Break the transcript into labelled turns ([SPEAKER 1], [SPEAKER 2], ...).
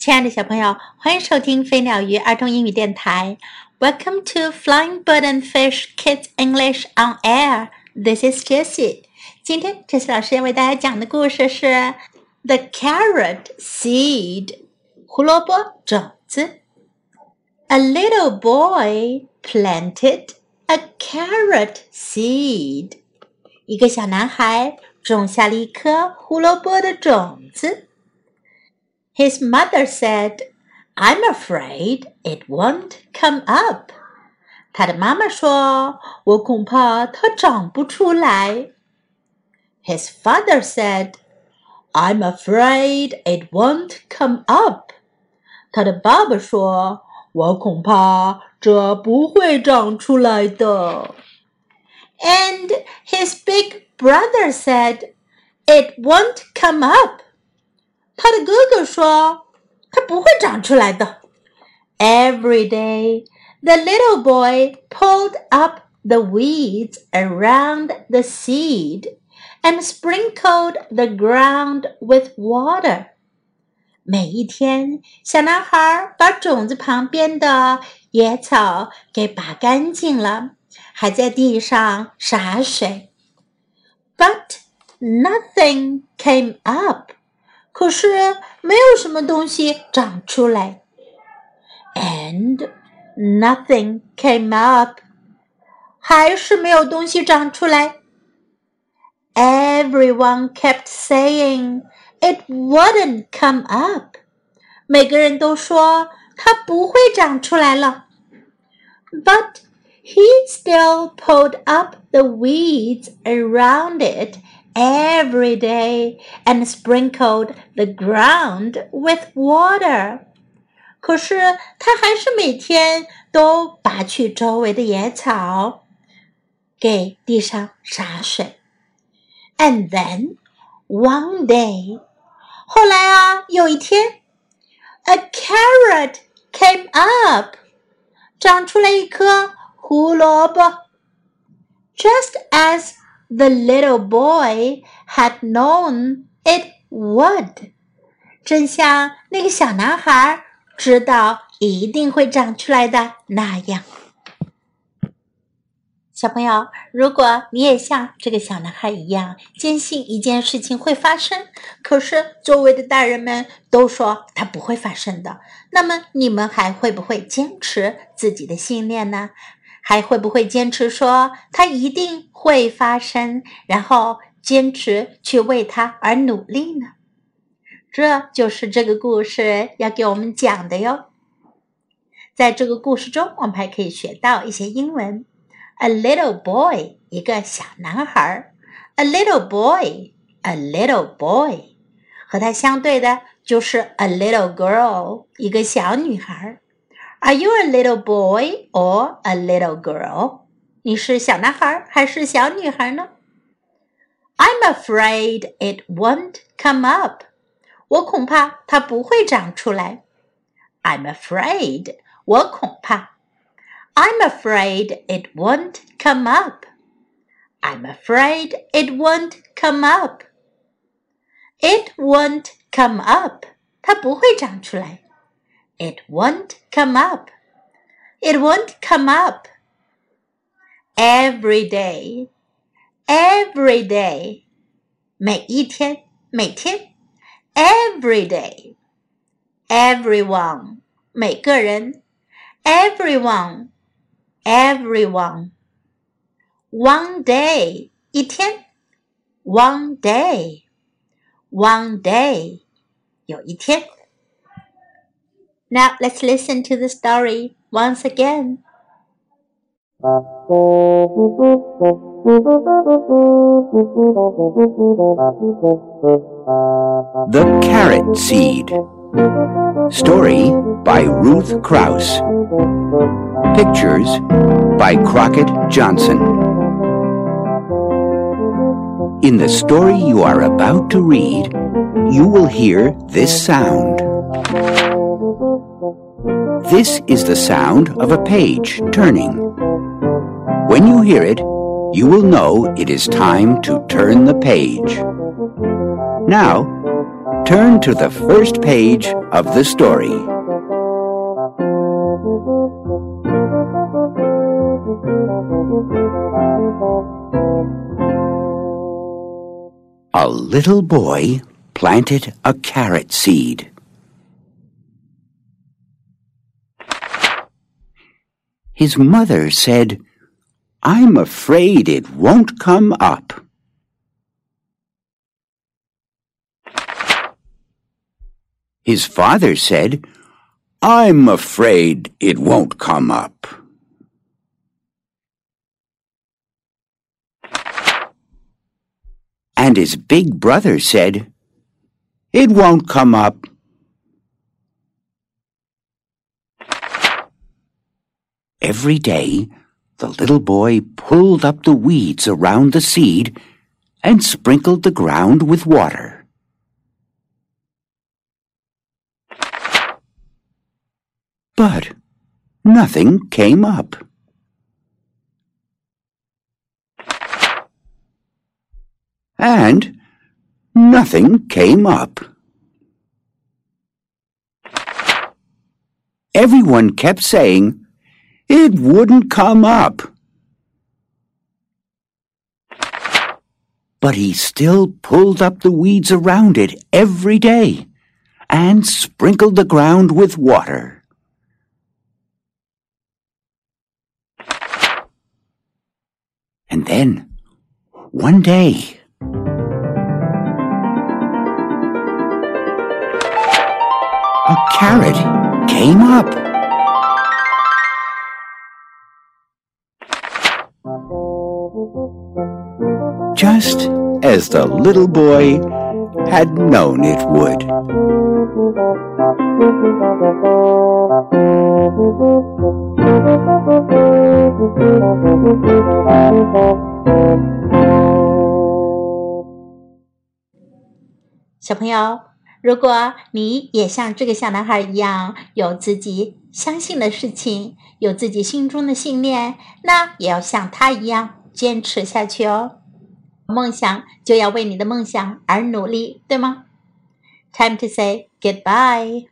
[SPEAKER 1] 亲爱的小朋友，欢迎收听飞鸟鱼儿童英语电台。Welcome to Flying Bird and Fish Kids English on Air. This is Jessie. 今天 Jessie 老师要为大家讲的故事是《The Carrot Seed》胡萝卜种子。A little boy planted a carrot seed. 一个小男孩种下了一颗胡萝卜的种子。His mother said, I'm afraid it won't come up. 他的妈妈说：“我恐怕它长不出来。” His father said, "I'm afraid it won't come up." 他的爸爸说：“我恐怕这不会长出来的。” And his big brother said, "It won't come up." 他的哥哥说：“它不会长出来的。” Every day, the little boy pulled up the weeds around the seed and sprinkled the ground with water. 每一天，小男孩把种子旁边的野草给拔干净了，还在地上洒水。But nothing came up. 可是没有什么东西长出来，and nothing came up，还是没有东西长出来。Everyone kept saying it wouldn't come up，每个人都说它不会长出来了。But he still pulled up the weeds around it every day and sprinkled the ground with water. 可是他还是每天都拔去周围的野草，给地上洒水。And then one day，后来啊，有一天，a carrot came up，长出来一颗胡萝卜。Just as the little boy had known it would，正像那个小男孩知道一定会长出来的那样。小朋友，如果你也像这个小男孩一样坚信一件事情会发生，可是周围的大人们都说它不会发生的，那么你们还会不会坚持自己的信念呢？还会不会坚持说它一定会发生，然后坚持去为它而努力呢？这就是这个故事要给我们讲的哟。在这个故事中，我们还可以学到一些英文。A little boy，一个小男孩。A little boy，a little boy，和它相对的就是 a little girl，一个小女孩。Are you a little boy or a little girl？你是小男孩还是小女孩呢？I'm afraid it won't come up。我恐怕它不会长出来。I'm afraid。我恐怕。I'm afraid it won't come up. I'm afraid it won't come up. It won't come up. 它不会长出来。 it won't come up. It won't come up. Every day. Every day. 每一天，每天。Every day. Everyone. 每个人。Everyone. Everyone. One day. 一天。One day. One day. 有一天。 Now let's listen to the story once again.
[SPEAKER 2] The Carrot Seed Story by Ruth Krauss Pictures by Crockett Johnson In the story you are about to read, you will hear this sound. This is the sound of a page turning. When you hear it, you will know it is time to turn the page. Now, turn to the first page of the story. A little boy planted a carrot seed. His mother said, I'm afraid it won't come up. His father said, I'm afraid it won't come up. And his big brother said, It won't come up. Every day, the little boy pulled up the weeds around the seed and sprinkled the ground with water. But nothing came up. And nothing came up. Everyone kept saying, it wouldn't come up. But he still pulled up the weeds around it every day and sprinkled the ground with water. And then, one day, a carrot came up. Just as the little boy had known it would.
[SPEAKER 1] Xiao 朋友，如果你也像这个小男孩一样，有自己相信的事情，有自己心中的信念，那也要像他一样坚持下去哦。梦想就要为你的梦想而努力，对吗？Time to say goodbye.